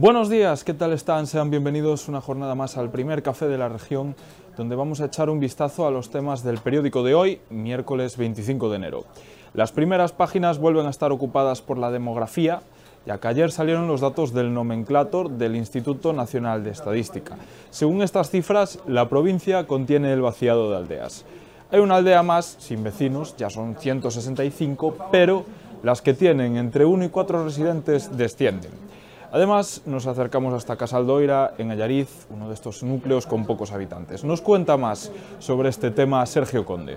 Buenos días, ¿qué tal están? Sean bienvenidos una jornada más al primer café de la región, donde vamos a echar un vistazo a los temas del periódico de hoy, miércoles 25 de enero. Las primeras páginas vuelven a estar ocupadas por la demografía, ya que ayer salieron los datos del nomenclator del Instituto Nacional de Estadística. Según estas cifras, la provincia contiene el vaciado de aldeas. Hay una aldea más, sin vecinos, ya son 165, pero las que tienen entre 1 y 4 residentes descienden. Además, nos acercamos hasta Casaldoira, en Ayariz, uno de estos núcleos con pocos habitantes. Nos cuenta más sobre este tema Sergio Conde.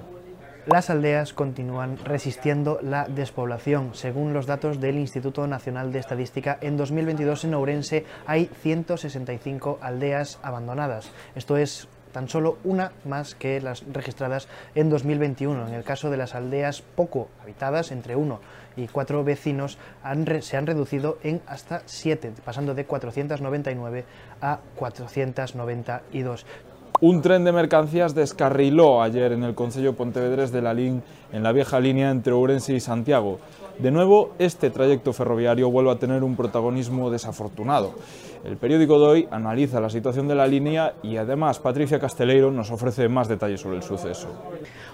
Las aldeas continúan resistiendo la despoblación. Según los datos del Instituto Nacional de Estadística, en 2022 en Ourense hay 165 aldeas abandonadas. Esto es tan solo una más que las registradas en 2021. En el caso de las aldeas poco habitadas, entre uno y cuatro vecinos, se han reducido en hasta siete, pasando de 499 a 492. Un tren de mercancías descarriló ayer en el Concello Pontevedrés de la LIN en la vieja línea entre Ourense y Santiago. De nuevo, este trayecto ferroviario vuelve a tener un protagonismo desafortunado. El periódico de hoy analiza la situación de la línea y además Patricia Casteleiro nos ofrece más detalles sobre el suceso.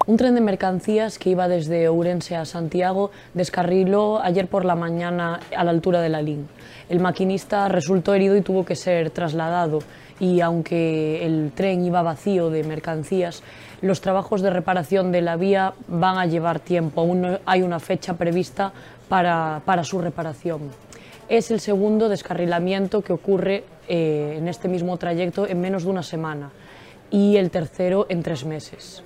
Un tren de mercancías que iba desde Ourense a Santiago descarriló ayer por la mañana a la altura de la LIN. El maquinista resultó herido y tuvo que ser trasladado y aunque el tren iba vacío de mercancías, los trabajos de reparación de la vía van a llevar tiempo, aún no hay una fecha prevista para, para su reparación. Es el segundo descarrilamiento que ocurre eh, en este mismo trayecto en menos de una semana y el tercero en tres meses.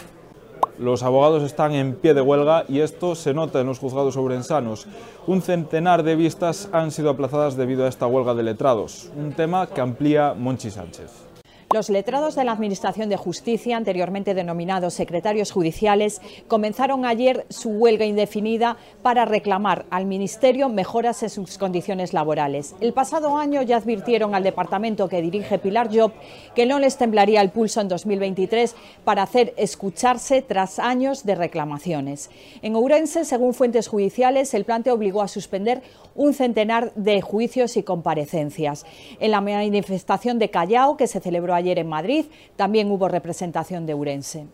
Los abogados están en pie de huelga y esto se nota en los juzgados sobrensanos. Un centenar de vistas han sido aplazadas debido a esta huelga de letrados, un tema que amplía Monchi Sánchez. Los letrados de la Administración de Justicia, anteriormente denominados secretarios judiciales, comenzaron ayer su huelga indefinida para reclamar al Ministerio mejoras en sus condiciones laborales. El pasado año ya advirtieron al departamento que dirige Pilar Job que no les temblaría el pulso en 2023 para hacer escucharse tras años de reclamaciones. En Ourense, según fuentes judiciales, el plante obligó a suspender un centenar de juicios y comparecencias. En la manifestación de Callao, que se celebró ayer en Madrid, también hubo representación de Urense.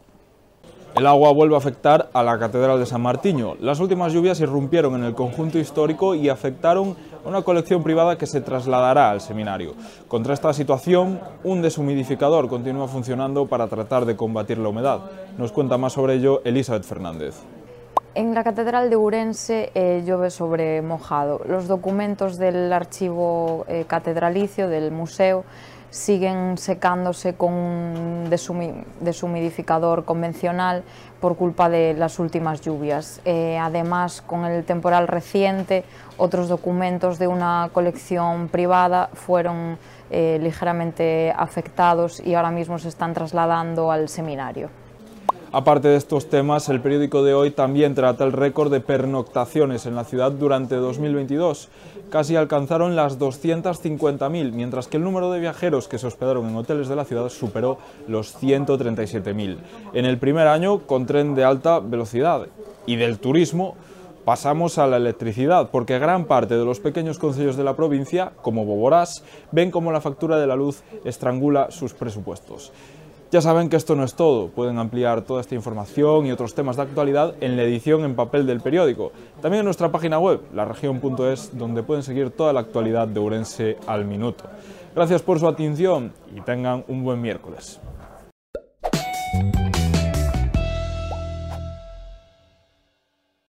El agua vuelve a afectar a la Catedral de San Martiño. Las últimas lluvias irrumpieron en el conjunto histórico y afectaron a una colección privada que se trasladará al seminario. Contra esta situación, un deshumidificador continúa funcionando para tratar de combatir la humedad. Nos cuenta más sobre ello Elizabeth Fernández. En la Catedral de Urense eh, llueve sobre mojado. Los documentos del archivo eh, catedralicio, del museo, siguen secándose con un deshumidificador convencional por culpa de las últimas lluvias. Eh, además, con el temporal reciente, otros documentos de una colección privada fueron eh, ligeramente afectados y ahora mismo se están trasladando al seminario. Aparte de estos temas, el periódico de hoy también trata el récord de pernoctaciones en la ciudad durante 2022. Casi alcanzaron las 250.000, mientras que el número de viajeros que se hospedaron en hoteles de la ciudad superó los 137.000. En el primer año, con tren de alta velocidad. Y del turismo, pasamos a la electricidad, porque gran parte de los pequeños consejos de la provincia, como Boborás, ven como la factura de la luz estrangula sus presupuestos. Ya saben que esto no es todo, pueden ampliar toda esta información y otros temas de actualidad en la edición en papel del periódico. También en nuestra página web, laregion.es, donde pueden seguir toda la actualidad de Urense al minuto. Gracias por su atención y tengan un buen miércoles.